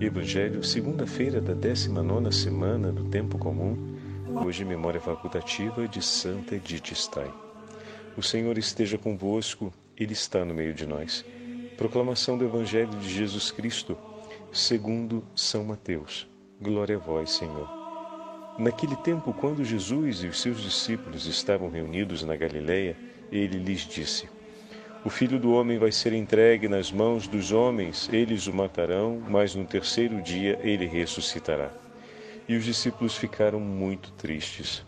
Evangelho, segunda-feira da 19 semana do Tempo Comum, hoje memória facultativa de Santa Edith Stein. O Senhor esteja convosco, Ele está no meio de nós. Proclamação do Evangelho de Jesus Cristo, segundo São Mateus. Glória a vós, Senhor. Naquele tempo, quando Jesus e os seus discípulos estavam reunidos na Galileia, ele lhes disse: o filho do homem vai ser entregue nas mãos dos homens, eles o matarão, mas no terceiro dia ele ressuscitará. E os discípulos ficaram muito tristes.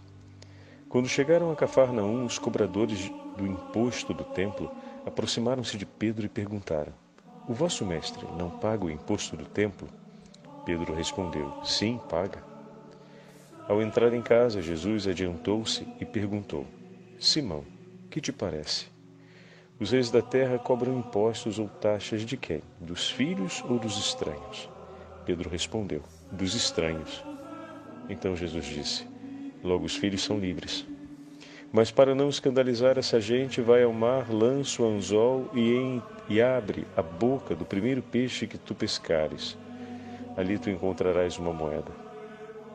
Quando chegaram a Cafarnaum, os cobradores do imposto do templo aproximaram-se de Pedro e perguntaram: O vosso mestre não paga o imposto do templo? Pedro respondeu: Sim, paga. Ao entrar em casa, Jesus adiantou-se e perguntou: Simão, que te parece? Os reis da terra cobram impostos ou taxas de quem? Dos filhos ou dos estranhos? Pedro respondeu: Dos estranhos. Então Jesus disse: Logo os filhos são livres. Mas para não escandalizar essa gente, vai ao mar, lança o anzol e, em, e abre a boca do primeiro peixe que tu pescares. Ali tu encontrarás uma moeda.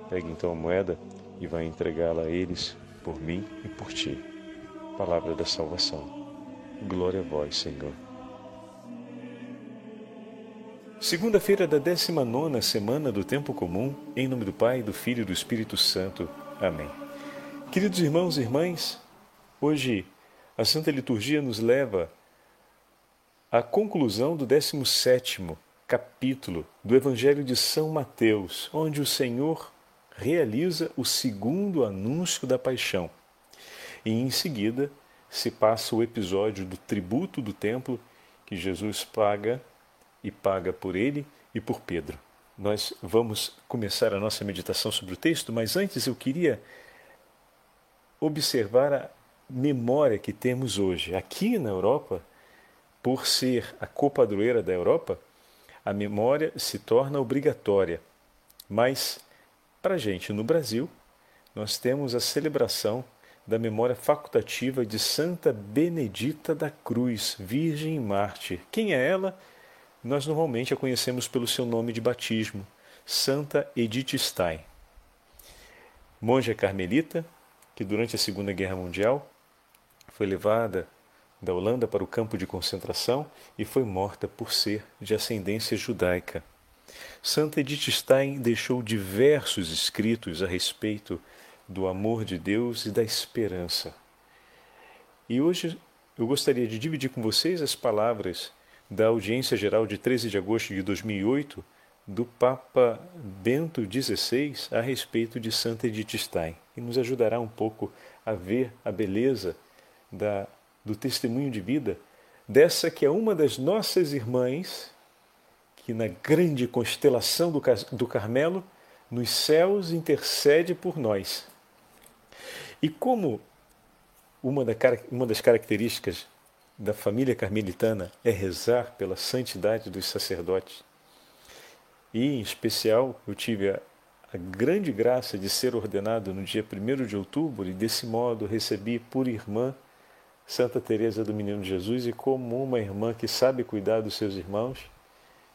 Pegue então a moeda e vai entregá-la a eles por mim e por ti. Palavra da salvação. Glória a vós, Senhor. Segunda-feira da 19 semana do Tempo Comum, em nome do Pai, do Filho e do Espírito Santo. Amém. Queridos irmãos e irmãs, hoje a Santa Liturgia nos leva à conclusão do 17 capítulo do Evangelho de São Mateus, onde o Senhor realiza o segundo anúncio da paixão. E em seguida, se passa o episódio do tributo do templo que Jesus paga e paga por ele e por Pedro. Nós vamos começar a nossa meditação sobre o texto, mas antes eu queria observar a memória que temos hoje. Aqui na Europa, por ser a copadroeira da Europa, a memória se torna obrigatória. Mas, para a gente no Brasil, nós temos a celebração da memória facultativa de Santa Benedita da Cruz, Virgem e Mártir. Quem é ela? Nós normalmente a conhecemos pelo seu nome de batismo, Santa Edith Stein. Monja carmelita, que durante a Segunda Guerra Mundial foi levada da Holanda para o campo de concentração e foi morta por ser de ascendência judaica. Santa Edith Stein deixou diversos escritos a respeito do amor de Deus e da esperança. E hoje eu gostaria de dividir com vocês as palavras da audiência geral de 13 de agosto de 2008 do Papa Bento XVI a respeito de Santa Edith Stein, que nos ajudará um pouco a ver a beleza da, do testemunho de vida dessa que é uma das nossas irmãs, que na grande constelação do, do Carmelo, nos céus intercede por nós. E como uma, da, uma das características da família carmelitana é rezar pela santidade dos sacerdotes, e em especial eu tive a, a grande graça de ser ordenado no dia 1 de outubro e desse modo recebi por irmã Santa Teresa do Menino Jesus e como uma irmã que sabe cuidar dos seus irmãos,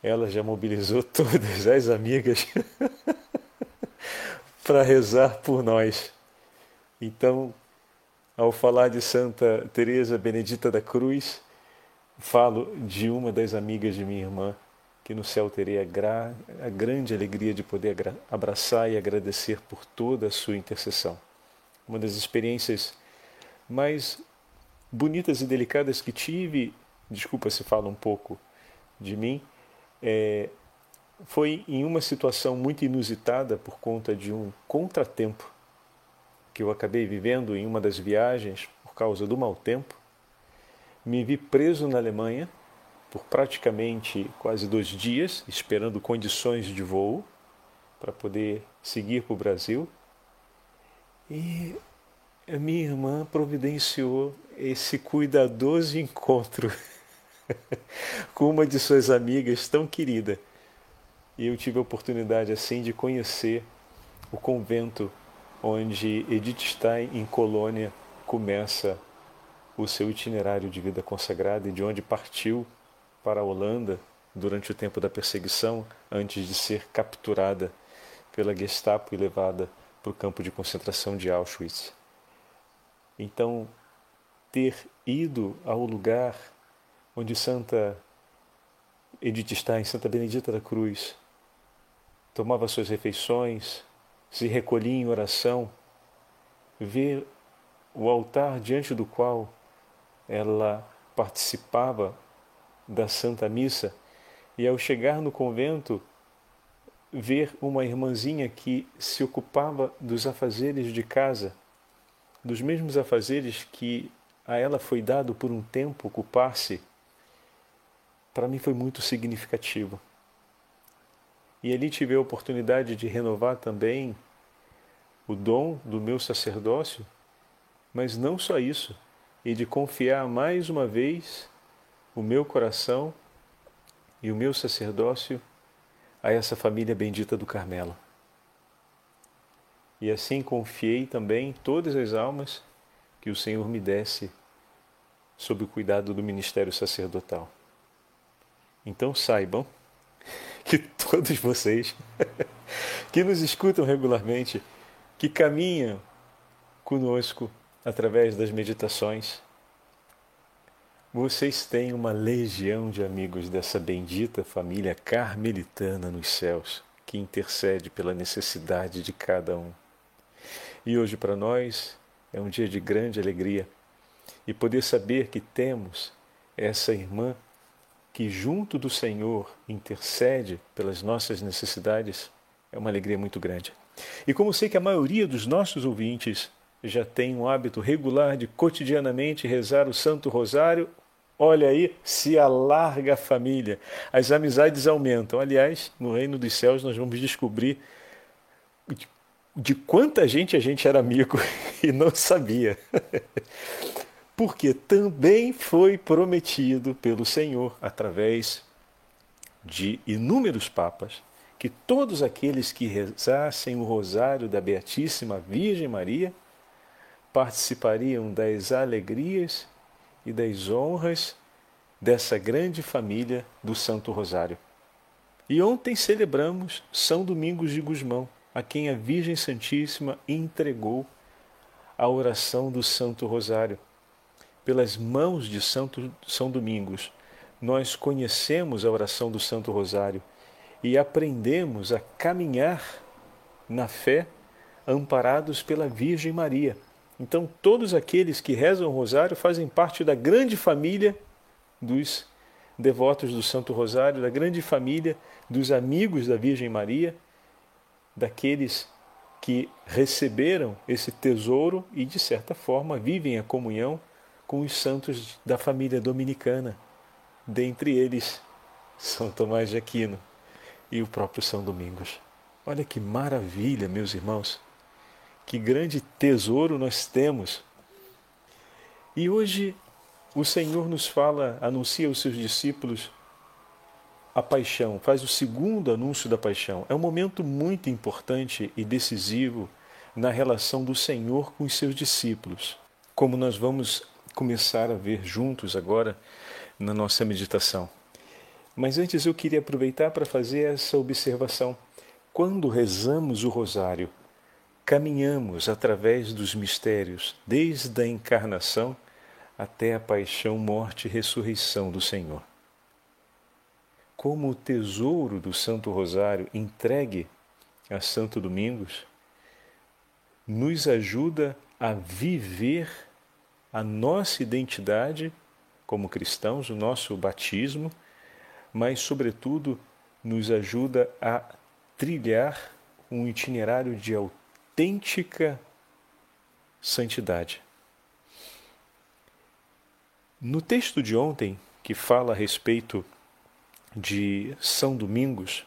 ela já mobilizou todas as amigas para rezar por nós. Então, ao falar de Santa Teresa Benedita da Cruz, falo de uma das amigas de minha irmã, que no céu terei a, gra... a grande alegria de poder abraçar e agradecer por toda a sua intercessão. Uma das experiências mais bonitas e delicadas que tive, desculpa se fala um pouco de mim, é, foi em uma situação muito inusitada por conta de um contratempo que eu acabei vivendo em uma das viagens por causa do mau tempo. Me vi preso na Alemanha por praticamente quase dois dias, esperando condições de voo para poder seguir para o Brasil. E a minha irmã providenciou esse cuidadoso encontro com uma de suas amigas tão querida. E eu tive a oportunidade assim de conhecer o convento onde Edith Stein, em Colônia, começa o seu itinerário de vida consagrada e de onde partiu para a Holanda durante o tempo da perseguição, antes de ser capturada pela Gestapo e levada para o campo de concentração de Auschwitz. Então, ter ido ao lugar onde Santa Edith Stein, Santa Benedita da Cruz, tomava suas refeições, se recolhia em oração, ver o altar diante do qual ela participava da Santa Missa e ao chegar no convento ver uma irmãzinha que se ocupava dos afazeres de casa, dos mesmos afazeres que a ela foi dado por um tempo ocupar-se, para mim foi muito significativo. E ali tive a oportunidade de renovar também o dom do meu sacerdócio, mas não só isso, e de confiar mais uma vez o meu coração e o meu sacerdócio a essa família bendita do Carmelo. E assim confiei também todas as almas que o Senhor me desse sob o cuidado do ministério sacerdotal. Então saibam que todos vocês que nos escutam regularmente, que caminham conosco através das meditações, vocês têm uma legião de amigos dessa bendita família carmelitana nos céus, que intercede pela necessidade de cada um. E hoje para nós é um dia de grande alegria e poder saber que temos essa irmã que, junto do Senhor, intercede pelas nossas necessidades, é uma alegria muito grande. E como sei que a maioria dos nossos ouvintes já tem um hábito regular de cotidianamente rezar o Santo Rosário, Olha aí, se alarga a família, as amizades aumentam. Aliás, no reino dos céus nós vamos descobrir de, quanta gente a gente era amigo e não sabia. Porque também foi prometido pelo Senhor, através de inúmeros papas, que todos aqueles que rezassem o rosário da Beatíssima Virgem Maria participariam das alegrias e das honras dessa grande família do Santo Rosário. E ontem celebramos São Domingos de Gusmão, a quem a Virgem Santíssima entregou a oração do Santo Rosário. Pelas mãos de Santo São Domingos, nós conhecemos a oração do Santo Rosário e aprendemos a caminhar na fé amparados pela Virgem Maria. Então, todos aqueles que rezam o Rosário fazem parte da grande família dos devotos do Santo Rosário, da grande família dos amigos da Virgem Maria, daqueles que receberam esse tesouro e, de certa forma, vivem a comunhão com os santos da família dominicana, dentre eles São Tomás de Aquino e o próprio São Domingos. Olha que maravilha, meus irmãos! Que grande tesouro nós temos. E hoje o Senhor nos fala, anuncia aos seus discípulos a paixão, faz o segundo anúncio da paixão. É um momento muito importante e decisivo na relação do Senhor com os seus discípulos, como nós vamos começar a ver juntos agora na nossa meditação. Mas antes eu queria aproveitar para fazer essa observação. Quando rezamos o rosário, caminhamos através dos mistérios, desde a encarnação até a paixão, morte e ressurreição do Senhor. Como o tesouro do Santo Rosário entregue a Santo Domingos nos ajuda a viver a nossa identidade como cristãos, o nosso batismo, mas, sobretudo, nos ajuda a trilhar um itinerário de autêntica santidade. No texto de ontem, que fala a respeito de São Domingos,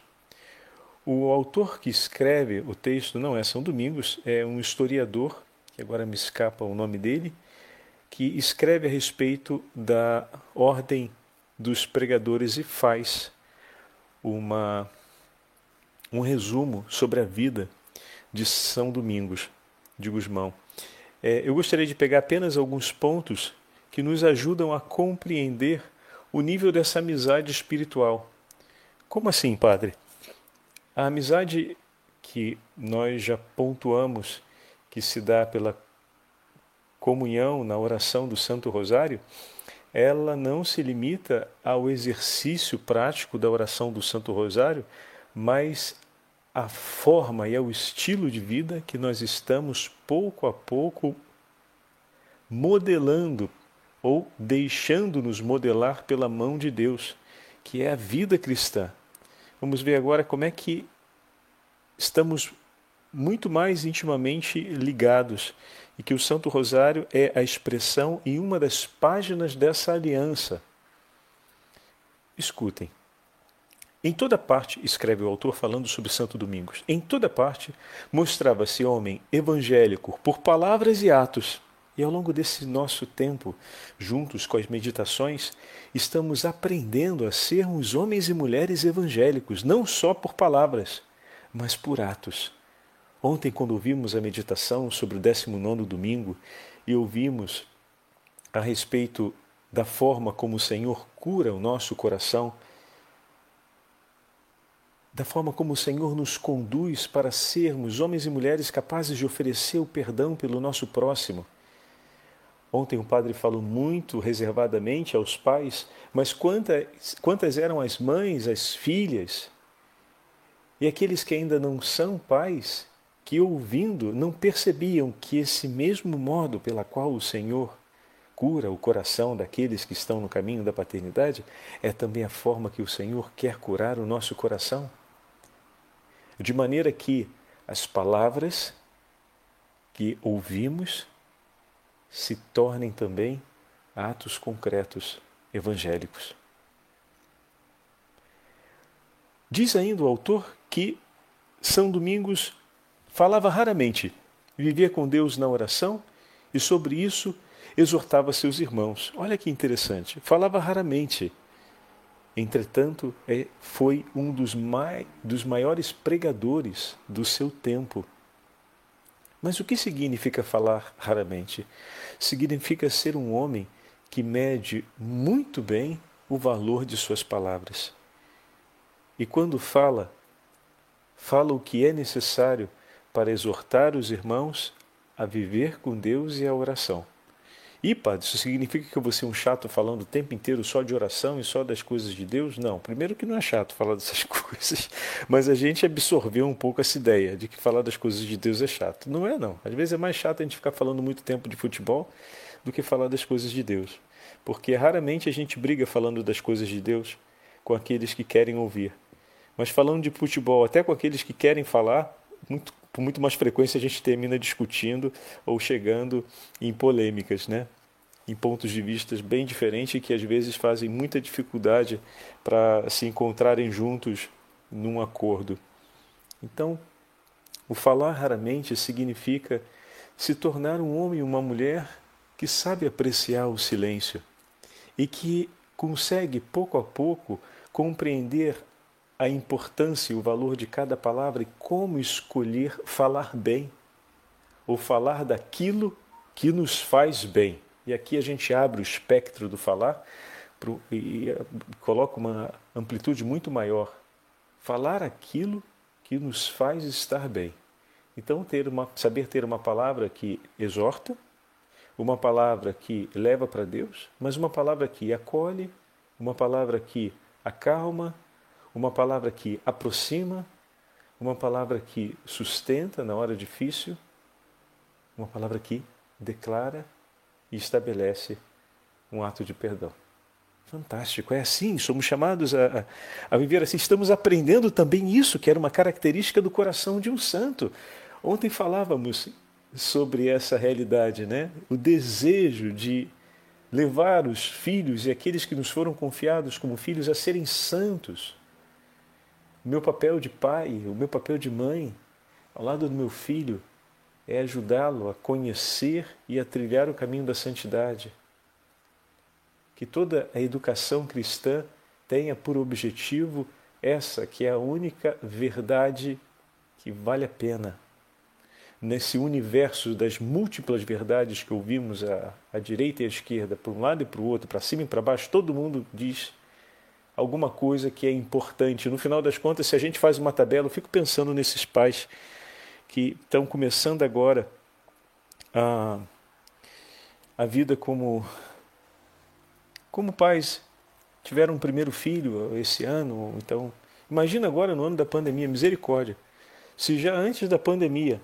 o autor que escreve o texto não é São Domingos, é um historiador, que agora me escapa o nome dele, que escreve a respeito da ordem dos pregadores e faz uma, um resumo sobre a vida de São Domingos de Gusmão. É, eu gostaria de pegar apenas alguns pontos que nos ajudam a compreender o nível dessa amizade espiritual Como assim, padre? A amizade que nós já pontuamos que se dá pela comunhão na oração do Santo Rosário, ela não se limita ao exercício prático da oração do Santo Rosário, mas à forma e ao estilo de vida que nós estamos pouco a pouco modelando ou deixando-nos modelar pela mão de Deus, que é a vida cristã. Vamos ver agora como é que estamos muito mais intimamente ligados e que o Santo Rosário é a expressão e uma das páginas dessa aliança. Escutem. Em toda parte, escreve o autor falando sobre Santo Domingos, em toda parte mostrava-se homem evangélico por palavras e atos e ao longo desse nosso tempo, juntos com as meditações, estamos aprendendo a sermos homens e mulheres evangélicos, não só por palavras, mas por atos. Ontem, quando ouvimos a meditação sobre o 19 domingo e ouvimos a respeito da forma como o Senhor cura o nosso coração, da forma como o Senhor nos conduz para sermos homens e mulheres capazes de oferecer o perdão pelo nosso próximo. Ontem o padre falou muito reservadamente aos pais, mas quantas, quantas eram as mães, as filhas e aqueles que ainda não são pais, que ouvindo não percebiam que esse mesmo modo pela qual o Senhor cura o coração daqueles que estão no caminho da paternidade é também a forma que o Senhor quer curar o nosso coração. De maneira que as palavras que ouvimos se tornem também atos concretos evangélicos. Diz ainda o autor que São Domingos falava raramente, vivia com Deus na oração e sobre isso exortava seus irmãos. Olha que interessante, falava raramente. Entretanto, é, foi um dos, mai, dos maiores pregadores do seu tempo. Mas o que significa falar raramente? Significa ser um homem que mede muito bem o valor de suas palavras. E quando fala, fala o que é necessário para exortar os irmãos a viver com Deus e a oração. E, padre, isso significa que eu vou ser um chato falando o tempo inteiro só de oração e só das coisas de Deus? Não. Primeiro que não é chato falar dessas coisas, mas a gente absorveu um pouco essa ideia de que falar das coisas de Deus é chato. Não é, não. Às vezes é mais chato a gente ficar falando muito tempo de futebol do que falar das coisas de Deus. Porque raramente a gente briga falando das coisas de Deus com aqueles que querem ouvir. Mas falando de futebol, até com aqueles que querem falar, muito com muito mais frequência a gente termina discutindo ou chegando em polêmicas, né? em pontos de vista bem diferentes que às vezes fazem muita dificuldade para se encontrarem juntos num acordo. Então, o falar raramente significa se tornar um homem e uma mulher que sabe apreciar o silêncio e que consegue pouco a pouco compreender a importância e o valor de cada palavra e como escolher falar bem ou falar daquilo que nos faz bem. E aqui a gente abre o espectro do falar pro, e, coloca uma amplitude muito maior. Falar aquilo que nos faz estar bem. Então, ter uma, saber ter uma palavra que exorta, uma palavra que leva para Deus, mas uma palavra que acolhe, uma palavra que acalma, uma palavra que aproxima, uma palavra que sustenta na hora difícil, uma palavra que declara e estabelece um ato de perdão. Fantástico, é assim, somos chamados a, a, viver assim. Estamos aprendendo também isso, que era uma característica do coração de um santo. Ontem falávamos sobre essa realidade, né? O desejo de levar os filhos e aqueles que nos foram confiados como filhos a serem santos, meu papel de pai, o meu papel de mãe, ao lado do meu filho, é ajudá-lo a conhecer e a trilhar o caminho da santidade. Que toda a educação cristã tenha por objetivo essa que é a única verdade que vale a pena. Nesse universo das múltiplas verdades que ouvimos à, à direita e à esquerda, para um lado e para o outro, para cima e para baixo, todo mundo diz alguma coisa que é importante. No final das contas, se a gente faz uma tabela, eu fico pensando nesses pais que estão começando agora a, a vida como, como pais. Tiveram um primeiro filho esse ano, então imagina agora no ano da pandemia, misericórdia. Se já antes da pandemia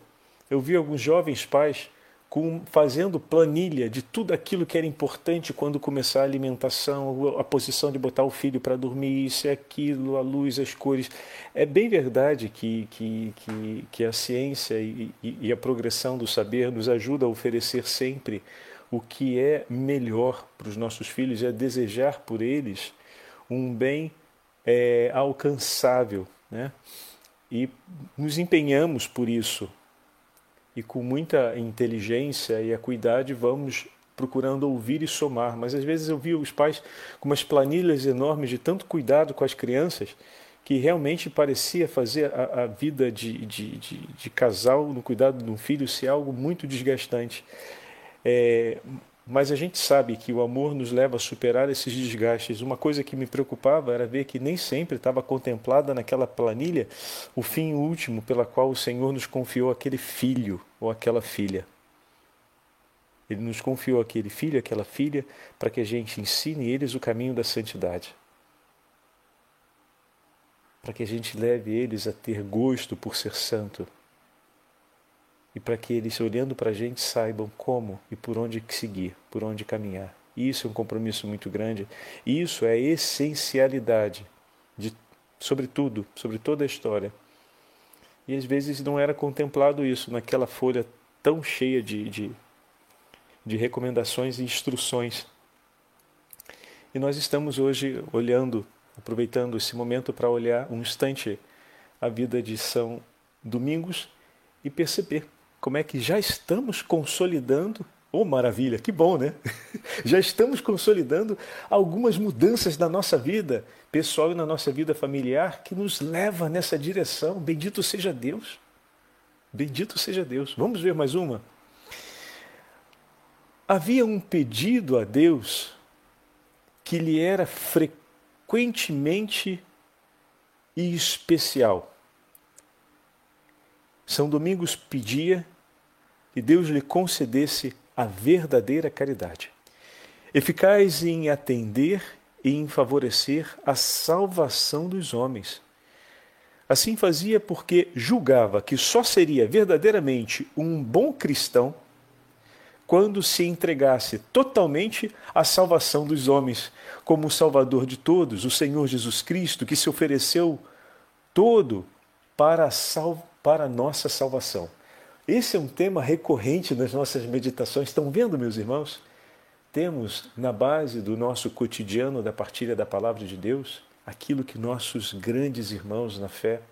eu vi alguns jovens pais com, fazendo planilha de tudo aquilo que era importante quando começar a alimentação, a posição de botar o filho para dormir, isso e aquilo, a luz, as cores. É bem verdade que, que, que, que a ciência e, e, e a progressão do saber nos ajuda a oferecer sempre o que é melhor para os nossos filhos, é desejar por eles um bem é, alcançável. Né? E nos empenhamos por isso, e com muita inteligência e acuidade vamos procurando ouvir e somar. Mas às vezes eu vi os pais com umas planilhas enormes de tanto cuidado com as crianças que realmente parecia fazer a, a vida de, de, de, de, casal no cuidado de um filho ser algo muito desgastante. É, mas a gente sabe que o amor nos leva a superar esses desgastes. Uma coisa que me preocupava era ver que nem sempre estava contemplada naquela planilha o fim último pela qual o Senhor nos confiou aquele filho ou aquela filha. Ele nos confiou aquele filho, aquela filha, para que a gente ensine eles o caminho da santidade. Para que a gente leve eles a ter gosto por ser santo e para que eles, olhando para a gente, saibam como e por onde seguir, por onde caminhar. Isso é um compromisso muito grande. Isso é a essencialidade de, sobre tudo, sobre toda a história. E às vezes não era contemplado isso naquela folha tão cheia de, de, de recomendações e instruções. E nós estamos hoje olhando, aproveitando esse momento para olhar um instante a vida de São Domingos e perceber como é que já estamos consolidando Oh, maravilha, que bom, né? Já estamos consolidando algumas mudanças na nossa vida pessoal e na nossa vida familiar que nos leva nessa direção. Bendito seja Deus. Bendito seja Deus. Vamos ver mais uma. Havia um pedido a Deus que lhe era frequentemente e especial. São Domingos pedia e Deus lhe concedesse a verdadeira caridade, eficaz em atender e em favorecer a salvação dos homens. Assim fazia porque julgava que só seria verdadeiramente um bom cristão quando se entregasse totalmente à salvação dos homens, como o Salvador de todos, o Senhor Jesus Cristo, que se ofereceu todo para sal... para a nossa salvação. Esse é um tema recorrente nas nossas meditações. Estão vendo, meus irmãos? Temos na base do nosso cotidiano da partilha da palavra de Deus aquilo que nossos grandes irmãos na fé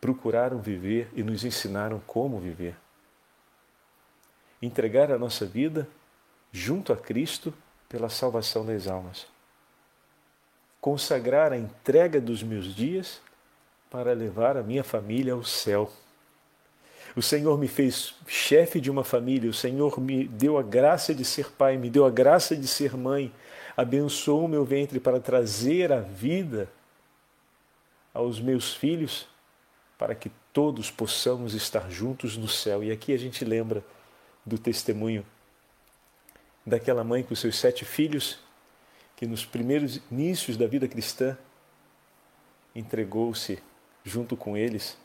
procuraram viver e nos ensinaram como viver. Entregar a nossa vida junto a Cristo pela salvação das almas. Consagrar a entrega dos meus dias para levar a minha família ao céu o Senhor me fez chefe de uma família, o Senhor me deu a graça de ser pai, me deu a graça de ser mãe, abençoou o meu ventre para trazer a vida aos meus filhos, para que todos possamos estar juntos no céu. E aqui a gente lembra do testemunho daquela mãe com seus sete filhos, que nos primeiros inícios da vida cristã entregou-se junto com eles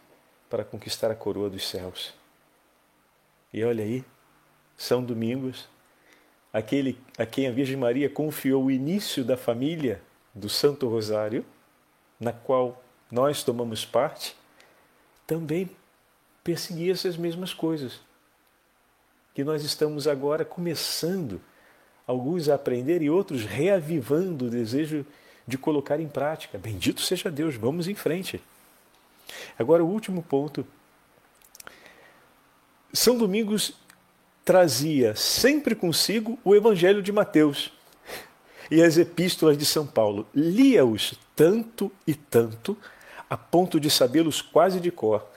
para conquistar a coroa dos céus. E olha aí, São Domingos, aquele a quem a Virgem Maria confiou o início da família do Santo Rosário, na qual nós tomamos parte, também perseguia essas mesmas coisas. Que nós estamos agora começando, alguns a aprender e outros reavivando o desejo de colocar em prática. Bendito seja Deus, vamos em frente. Agora, o último ponto. São Domingos trazia sempre consigo o Evangelho de Mateus e as epístolas de São Paulo. Lia-os tanto e tanto, a ponto de sabê-los quase de cor.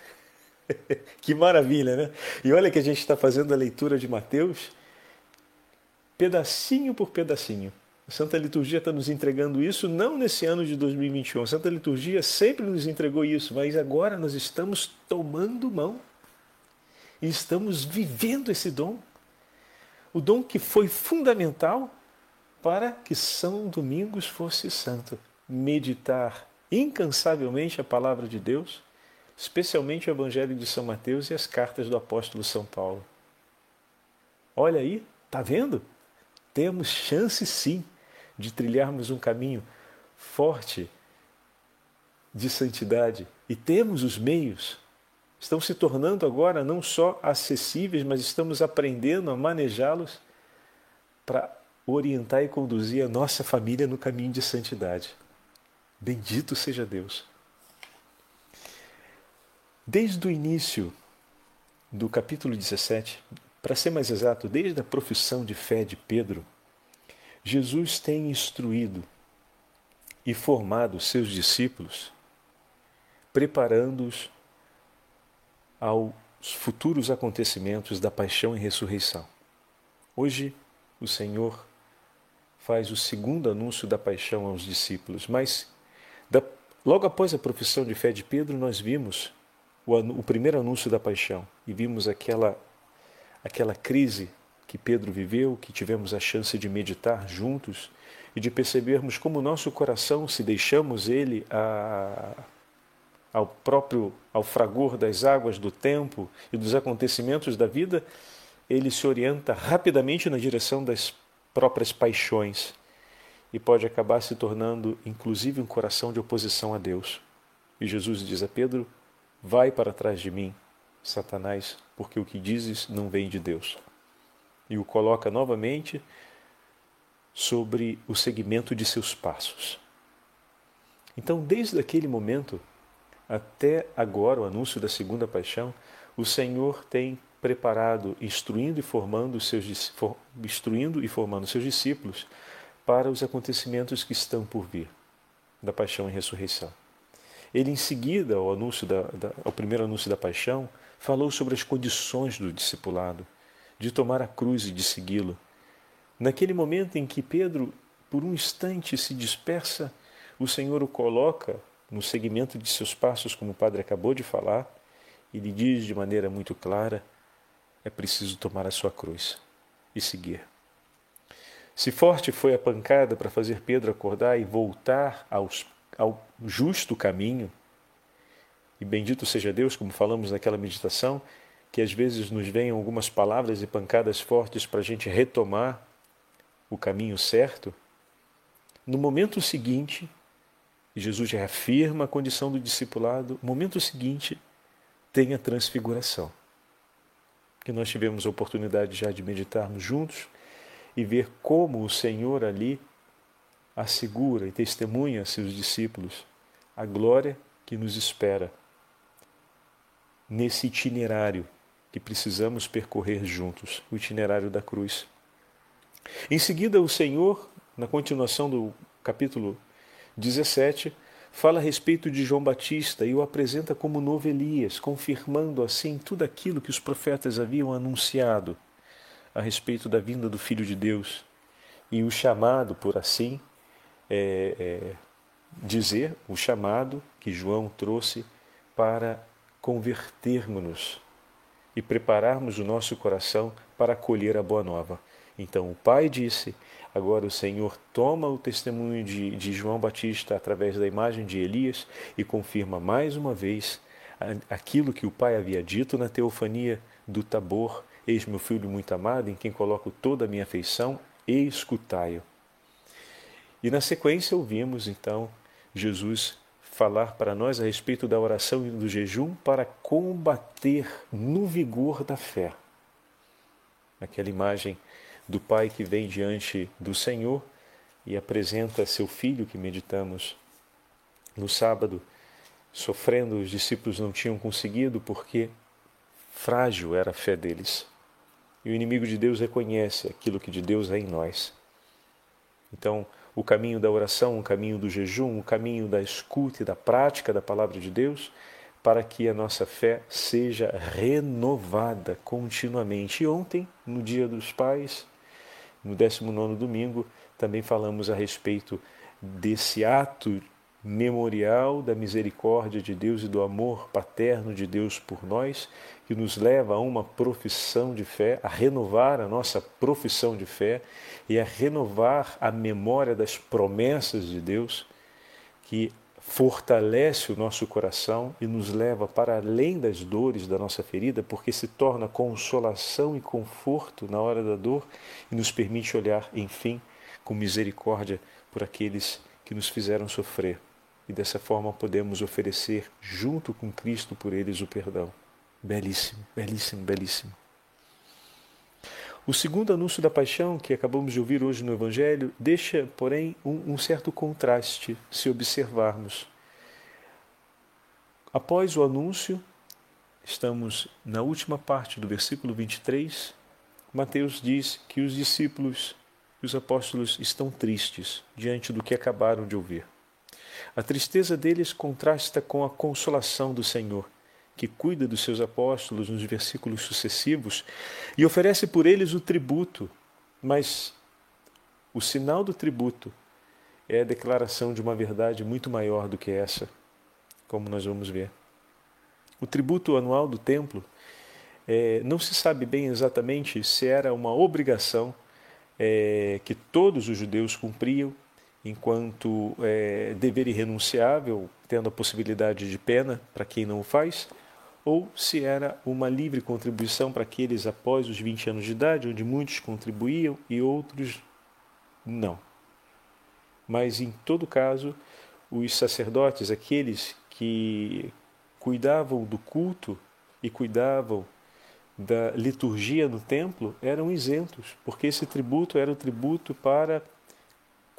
que maravilha, né? E olha que a gente está fazendo a leitura de Mateus, pedacinho por pedacinho. A Santa Liturgia está nos entregando isso não nesse ano de 2021. A Santa Liturgia sempre nos entregou isso, mas agora nós estamos tomando mão e estamos vivendo esse dom. O dom que foi fundamental para que São Domingos fosse santo. Meditar incansavelmente a palavra de Deus, especialmente o Evangelho de São Mateus e as cartas do apóstolo São Paulo. Olha aí, tá vendo? Temos chance sim de trilharmos um caminho forte de santidade e temos os meios. Estão se tornando agora não só acessíveis, mas estamos aprendendo a manejá-los para orientar e conduzir a nossa família no caminho de santidade. Bendito seja Deus. Desde o início do capítulo 17, para ser mais exato, desde a profissão de fé de Pedro, Jesus tem instruído e formado seus discípulos, preparando-os aos futuros acontecimentos da paixão e ressurreição. Hoje, o Senhor faz o segundo anúncio da paixão aos discípulos, mas da, logo após a profissão de fé de Pedro, nós vimos o, o primeiro anúncio da paixão e vimos aquela, aquela crise que Pedro viveu, que tivemos a chance de meditar juntos e de percebermos como nosso coração, se deixamos ele a, ao próprio ao fragor das águas do tempo e dos acontecimentos da vida, ele se orienta rapidamente na direção das próprias paixões e pode acabar se tornando inclusive um coração de oposição a Deus. E Jesus diz a Pedro: Vai para trás de mim, Satanás, porque o que dizes não vem de Deus e o coloca novamente sobre o segmento de seus passos. Então, desde aquele momento até agora, o anúncio da segunda paixão, o Senhor tem preparado, instruindo e formando seus instruindo e formando seus discípulos para os acontecimentos que estão por vir da paixão e ressurreição. Ele, em seguida, ao, anúncio da, da, ao primeiro anúncio da paixão, falou sobre as condições do discipulado, de tomar a cruz e de segui-lo. Naquele momento em que Pedro, por um instante, se dispersa, o Senhor o coloca no segmento de seus passos, como o padre acabou de falar, e lhe diz de maneira muito clara: é preciso tomar a sua cruz e seguir. Se forte foi a pancada para fazer Pedro acordar e voltar aos, ao justo caminho, e bendito seja Deus, como falamos naquela meditação, que às vezes nos venham algumas palavras e pancadas fortes para a gente retomar o caminho certo, no momento seguinte, Jesus reafirma a condição do discipulado, no momento seguinte tem a transfiguração. Que nós tivemos a oportunidade já de meditarmos juntos e ver como o Senhor ali assegura e testemunha a seus discípulos a glória que nos espera nesse itinerário que precisamos percorrer juntos o itinerário da cruz. Em seguida, o Senhor, na continuação do capítulo 17, fala a respeito de João Batista e o apresenta como novo Elias, confirmando assim tudo aquilo que os profetas haviam anunciado a respeito da vinda do Filho de Deus e o chamado, por assim é, é, dizer, o chamado que João trouxe para convertermos-nos e prepararmos o nosso coração para acolher a boa nova. Então o Pai disse: agora o Senhor toma o testemunho de, de João Batista através da imagem de Elias e confirma mais uma vez aquilo que o Pai havia dito na teofania do Tabor: Eis meu filho muito amado, em quem coloco toda a minha afeição, e escutai-o. E na sequência ouvimos então Jesus falar para nós a respeito da oração e do jejum para combater no vigor da fé. Aquela imagem do Pai que vem diante do Senhor e apresenta seu filho que meditamos no sábado, sofrendo, os discípulos não tinham conseguido porque frágil era a fé deles. E o inimigo de Deus reconhece aquilo que de Deus é em nós. Então, o caminho da oração, o caminho do jejum, o caminho da escuta e da prática da palavra de Deus, para que a nossa fé seja renovada continuamente. E ontem, no Dia dos Pais, no 19 domingo, também falamos a respeito desse ato memorial da misericórdia de Deus e do amor paterno de Deus por nós, que nos leva a uma profissão de fé, a renovar a nossa profissão de fé e a renovar a memória das promessas de Deus, que fortalece o nosso coração e nos leva para além das dores da nossa ferida, porque se torna consolação e conforto na hora da dor e nos permite olhar, enfim, com misericórdia por aqueles que nos fizeram sofrer e dessa forma podemos oferecer junto com Cristo por eles o perdão. Belíssimo, belíssimo, belíssimo. O segundo anúncio da paixão, que acabamos de ouvir hoje no Evangelho, deixa, porém, um, um certo contraste se observarmos. Após o anúncio, estamos na última parte do versículo 23, Mateus diz que os discípulos os apóstolos estão tristes diante do que acabaram de ouvir. A tristeza deles contrasta com a consolação do Senhor, que cuida dos seus apóstolos nos versículos sucessivos e oferece por eles o tributo, mas o sinal do tributo é a declaração de uma verdade muito maior do que essa, como nós vamos ver. O tributo anual do templo é, não se sabe bem exatamente se era uma obrigação é, que todos os judeus cumpriam enquanto é, dever irrenunciável, tendo a possibilidade de pena para quem não o faz, ou se era uma livre contribuição para aqueles após os 20 anos de idade, onde muitos contribuíam e outros não. Mas em todo caso, os sacerdotes, aqueles que cuidavam do culto e cuidavam da liturgia no templo, eram isentos, porque esse tributo era o tributo para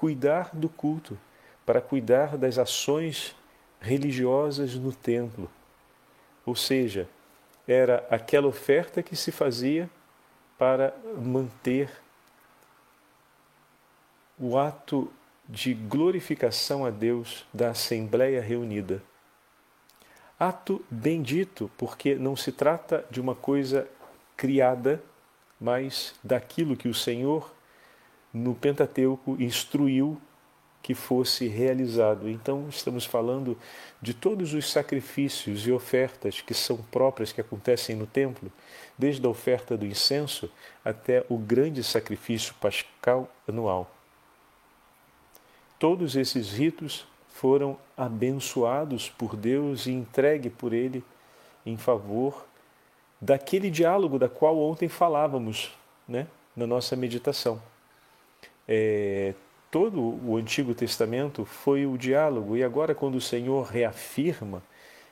cuidar do culto, para cuidar das ações religiosas no templo. Ou seja, era aquela oferta que se fazia para manter o ato de glorificação a Deus da Assembleia reunida. Ato bendito, porque não se trata de uma coisa criada, mas daquilo que o Senhor no Pentateuco instruiu que fosse realizado. Então, estamos falando de todos os sacrifícios e ofertas que são próprias, que acontecem no templo, desde a oferta do incenso até o grande sacrifício pascal anual. Todos esses ritos foram abençoados por Deus e entregue por Ele em favor daquele diálogo da qual ontem falávamos né, na nossa meditação é, todo o Antigo Testamento foi o diálogo, e agora, quando o Senhor reafirma,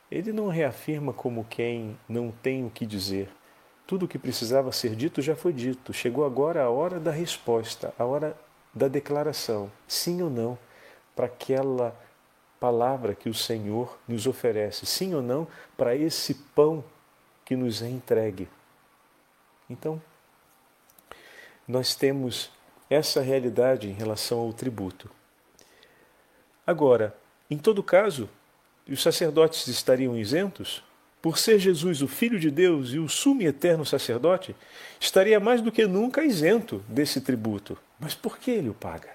ele não reafirma como quem não tem o que dizer. Tudo o que precisava ser dito já foi dito. Chegou agora a hora da resposta, a hora da declaração, sim ou não, para aquela palavra que o Senhor nos oferece, sim ou não, para esse pão que nos é entregue. Então, nós temos essa realidade em relação ao tributo. Agora, em todo caso, os sacerdotes estariam isentos? Por ser Jesus o Filho de Deus e o sumo e eterno sacerdote, estaria mais do que nunca isento desse tributo. Mas por que ele o paga?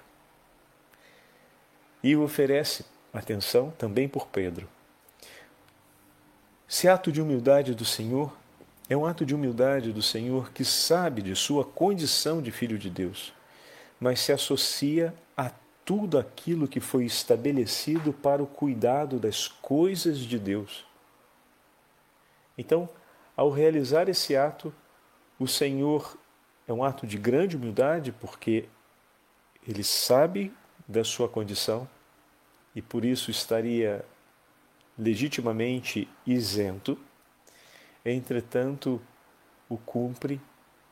E oferece, atenção, também por Pedro. Esse ato de humildade do Senhor é um ato de humildade do Senhor que sabe de sua condição de Filho de Deus mas se associa a tudo aquilo que foi estabelecido para o cuidado das coisas de Deus. Então, ao realizar esse ato, o Senhor é um ato de grande humildade, porque ele sabe da sua condição e por isso estaria legitimamente isento, entretanto, o cumpre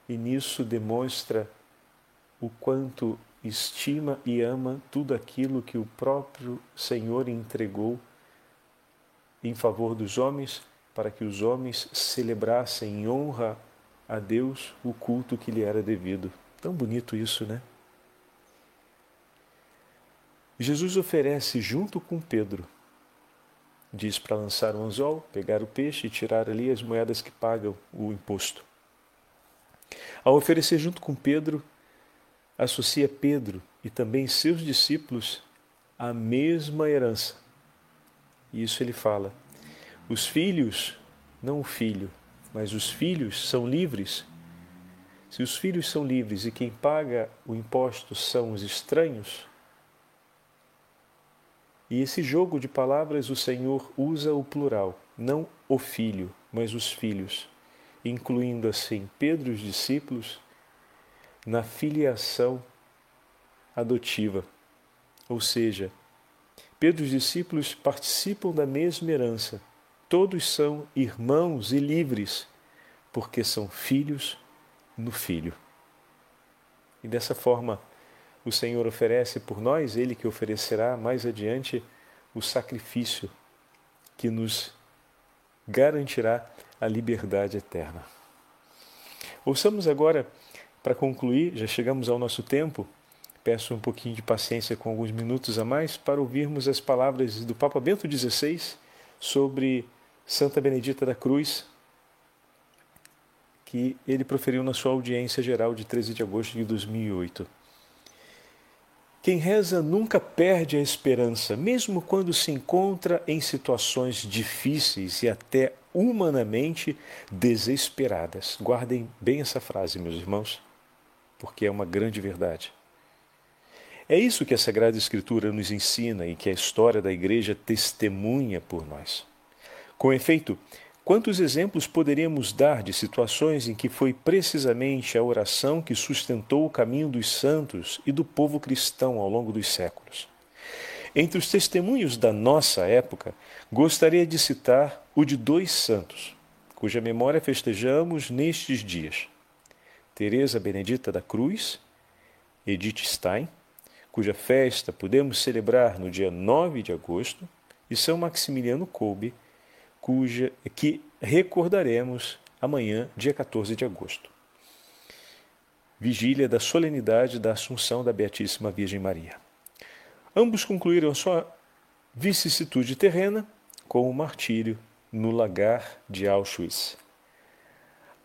e nisso demonstra o quanto estima e ama tudo aquilo que o próprio Senhor entregou em favor dos homens, para que os homens celebrassem em honra a Deus o culto que lhe era devido. Tão bonito isso, né? Jesus oferece junto com Pedro, diz para lançar o anzol, pegar o peixe e tirar ali as moedas que pagam o imposto. Ao oferecer junto com Pedro, associa Pedro e também seus discípulos a mesma herança. E isso ele fala. Os filhos, não o filho, mas os filhos são livres. Se os filhos são livres e quem paga o imposto são os estranhos, e esse jogo de palavras o Senhor usa o plural, não o filho, mas os filhos, incluindo assim Pedro e os discípulos na filiação adotiva. Ou seja, Pedro e os discípulos participam da mesma herança. Todos são irmãos e livres, porque são filhos no Filho. E dessa forma, o Senhor oferece por nós, Ele que oferecerá mais adiante o sacrifício que nos garantirá a liberdade eterna. Ouçamos agora, para concluir, já chegamos ao nosso tempo, peço um pouquinho de paciência com alguns minutos a mais para ouvirmos as palavras do Papa Bento XVI sobre Santa Benedita da Cruz, que ele proferiu na sua audiência geral de 13 de agosto de 2008. Quem reza nunca perde a esperança, mesmo quando se encontra em situações difíceis e até humanamente desesperadas. Guardem bem essa frase, meus irmãos, porque é uma grande verdade. É isso que a Sagrada Escritura nos ensina e que a história da Igreja testemunha por nós. Com efeito, Quantos exemplos poderíamos dar de situações em que foi precisamente a oração que sustentou o caminho dos santos e do povo cristão ao longo dos séculos? Entre os testemunhos da nossa época, gostaria de citar o de dois santos, cuja memória festejamos nestes dias: Teresa Benedita da Cruz, Edith Stein, cuja festa podemos celebrar no dia 9 de agosto, e São Maximiliano Kolbe, cuja que recordaremos amanhã, dia 14 de agosto. Vigília da solenidade da Assunção da Beatíssima Virgem Maria. Ambos concluíram sua vicissitude terrena com o martírio no lagar de Auschwitz.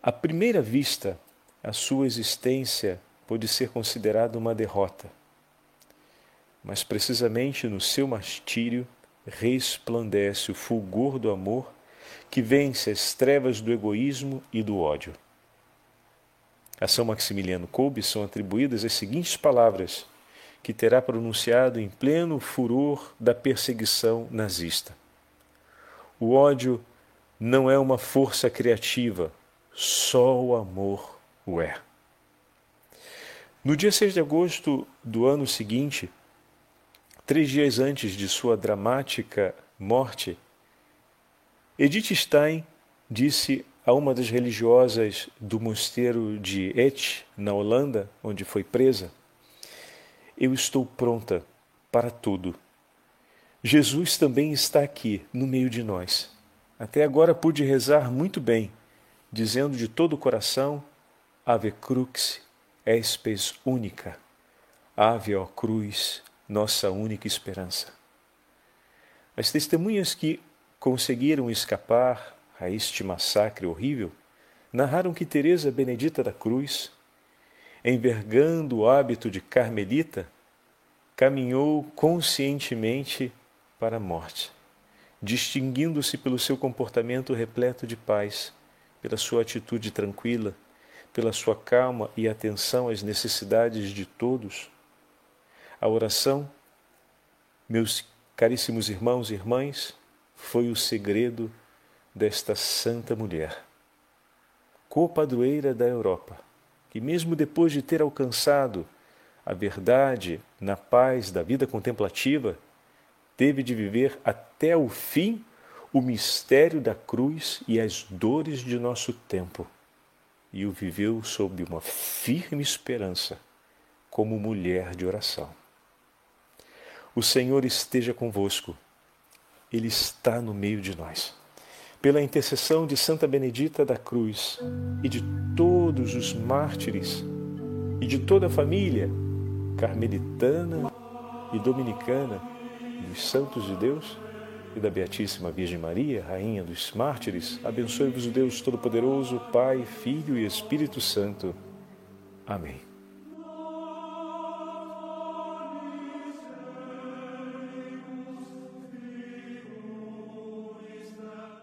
À primeira vista, a sua existência pode ser considerada uma derrota, mas precisamente no seu martírio resplandece o fulgor do amor que vence as trevas do egoísmo e do ódio. A São Maximiliano Kolbe são atribuídas as seguintes palavras que terá pronunciado em pleno furor da perseguição nazista: O ódio não é uma força criativa, só o amor o é. No dia 6 de agosto do ano seguinte, Três dias antes de sua dramática morte, Edith Stein disse a uma das religiosas do mosteiro de Et, na Holanda, onde foi presa: Eu estou pronta para tudo. Jesus também está aqui, no meio de nós. Até agora pude rezar muito bem, dizendo de todo o coração: Ave crux espes única. Ave ó cruz nossa única esperança. As testemunhas que conseguiram escapar a este massacre horrível narraram que Teresa Benedita da Cruz, envergando o hábito de carmelita, caminhou conscientemente para a morte, distinguindo-se pelo seu comportamento repleto de paz, pela sua atitude tranquila, pela sua calma e atenção às necessidades de todos a oração, meus caríssimos irmãos e irmãs, foi o segredo desta santa mulher, copadroeira da Europa, que, mesmo depois de ter alcançado a verdade na paz da vida contemplativa, teve de viver até o fim o mistério da cruz e as dores de nosso tempo, e o viveu sob uma firme esperança, como mulher de oração. O Senhor esteja convosco. Ele está no meio de nós. Pela intercessão de Santa Benedita da Cruz e de todos os mártires e de toda a família carmelitana e dominicana dos santos de Deus e da Beatíssima Virgem Maria, Rainha dos Mártires, abençoe-vos o Deus Todo-Poderoso, Pai, Filho e Espírito Santo. Amém.